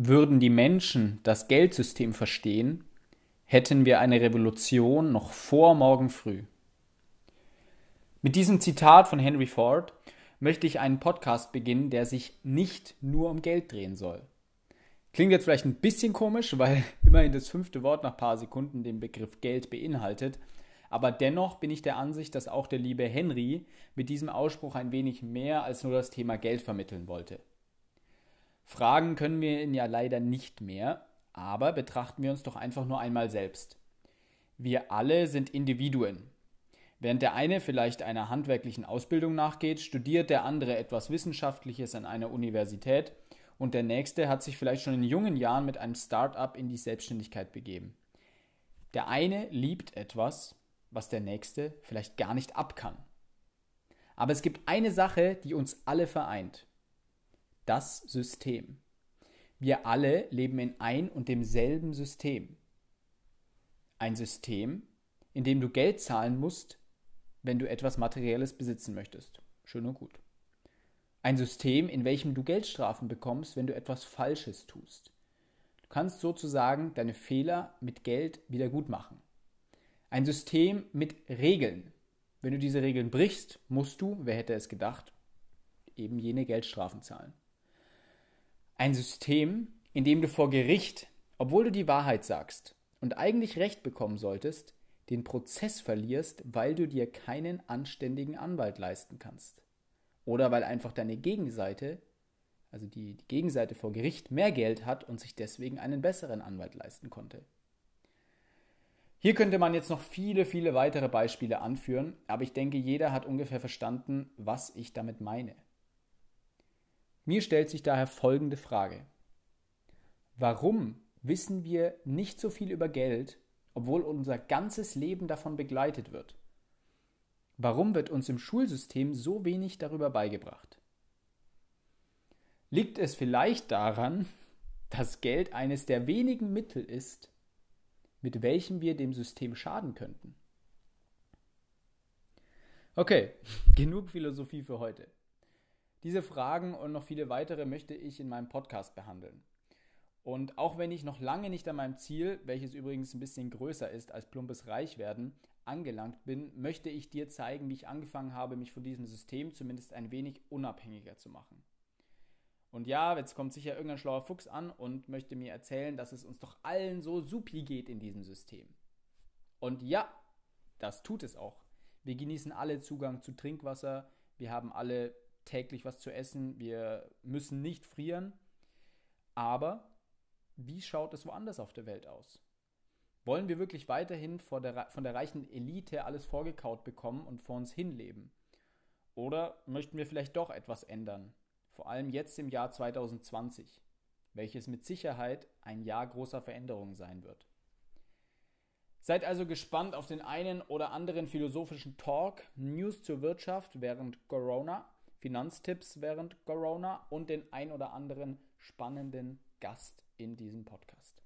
Würden die Menschen das Geldsystem verstehen, hätten wir eine Revolution noch vor morgen früh. Mit diesem Zitat von Henry Ford möchte ich einen Podcast beginnen, der sich nicht nur um Geld drehen soll. Klingt jetzt vielleicht ein bisschen komisch, weil immerhin das fünfte Wort nach ein paar Sekunden den Begriff Geld beinhaltet. Aber dennoch bin ich der Ansicht, dass auch der liebe Henry mit diesem Ausspruch ein wenig mehr als nur das Thema Geld vermitteln wollte. Fragen können wir ihn ja leider nicht mehr, aber betrachten wir uns doch einfach nur einmal selbst. Wir alle sind Individuen. Während der eine vielleicht einer handwerklichen Ausbildung nachgeht, studiert der andere etwas Wissenschaftliches an einer Universität und der nächste hat sich vielleicht schon in jungen Jahren mit einem Start-up in die Selbstständigkeit begeben. Der eine liebt etwas, was der nächste vielleicht gar nicht abkann. Aber es gibt eine Sache, die uns alle vereint das System. Wir alle leben in ein und demselben System. Ein System, in dem du Geld zahlen musst, wenn du etwas Materielles besitzen möchtest. Schön und gut. Ein System, in welchem du Geldstrafen bekommst, wenn du etwas Falsches tust. Du kannst sozusagen deine Fehler mit Geld wieder gut machen. Ein System mit Regeln. Wenn du diese Regeln brichst, musst du, wer hätte es gedacht, eben jene Geldstrafen zahlen. Ein System, in dem du vor Gericht, obwohl du die Wahrheit sagst und eigentlich Recht bekommen solltest, den Prozess verlierst, weil du dir keinen anständigen Anwalt leisten kannst. Oder weil einfach deine Gegenseite, also die, die Gegenseite vor Gericht, mehr Geld hat und sich deswegen einen besseren Anwalt leisten konnte. Hier könnte man jetzt noch viele, viele weitere Beispiele anführen, aber ich denke, jeder hat ungefähr verstanden, was ich damit meine. Mir stellt sich daher folgende Frage. Warum wissen wir nicht so viel über Geld, obwohl unser ganzes Leben davon begleitet wird? Warum wird uns im Schulsystem so wenig darüber beigebracht? Liegt es vielleicht daran, dass Geld eines der wenigen Mittel ist, mit welchem wir dem System schaden könnten? Okay, genug Philosophie für heute. Diese Fragen und noch viele weitere möchte ich in meinem Podcast behandeln. Und auch wenn ich noch lange nicht an meinem Ziel, welches übrigens ein bisschen größer ist als plumpes Reichwerden, angelangt bin, möchte ich dir zeigen, wie ich angefangen habe, mich von diesem System zumindest ein wenig unabhängiger zu machen. Und ja, jetzt kommt sicher irgendein schlauer Fuchs an und möchte mir erzählen, dass es uns doch allen so supi geht in diesem System. Und ja, das tut es auch. Wir genießen alle Zugang zu Trinkwasser, wir haben alle täglich was zu essen, wir müssen nicht frieren. Aber wie schaut es woanders auf der Welt aus? Wollen wir wirklich weiterhin der, von der reichen Elite alles vorgekaut bekommen und vor uns hinleben? Oder möchten wir vielleicht doch etwas ändern? Vor allem jetzt im Jahr 2020, welches mit Sicherheit ein Jahr großer Veränderungen sein wird. Seid also gespannt auf den einen oder anderen philosophischen Talk, News zur Wirtschaft während Corona Finanztipps während Corona und den ein oder anderen spannenden Gast in diesem Podcast.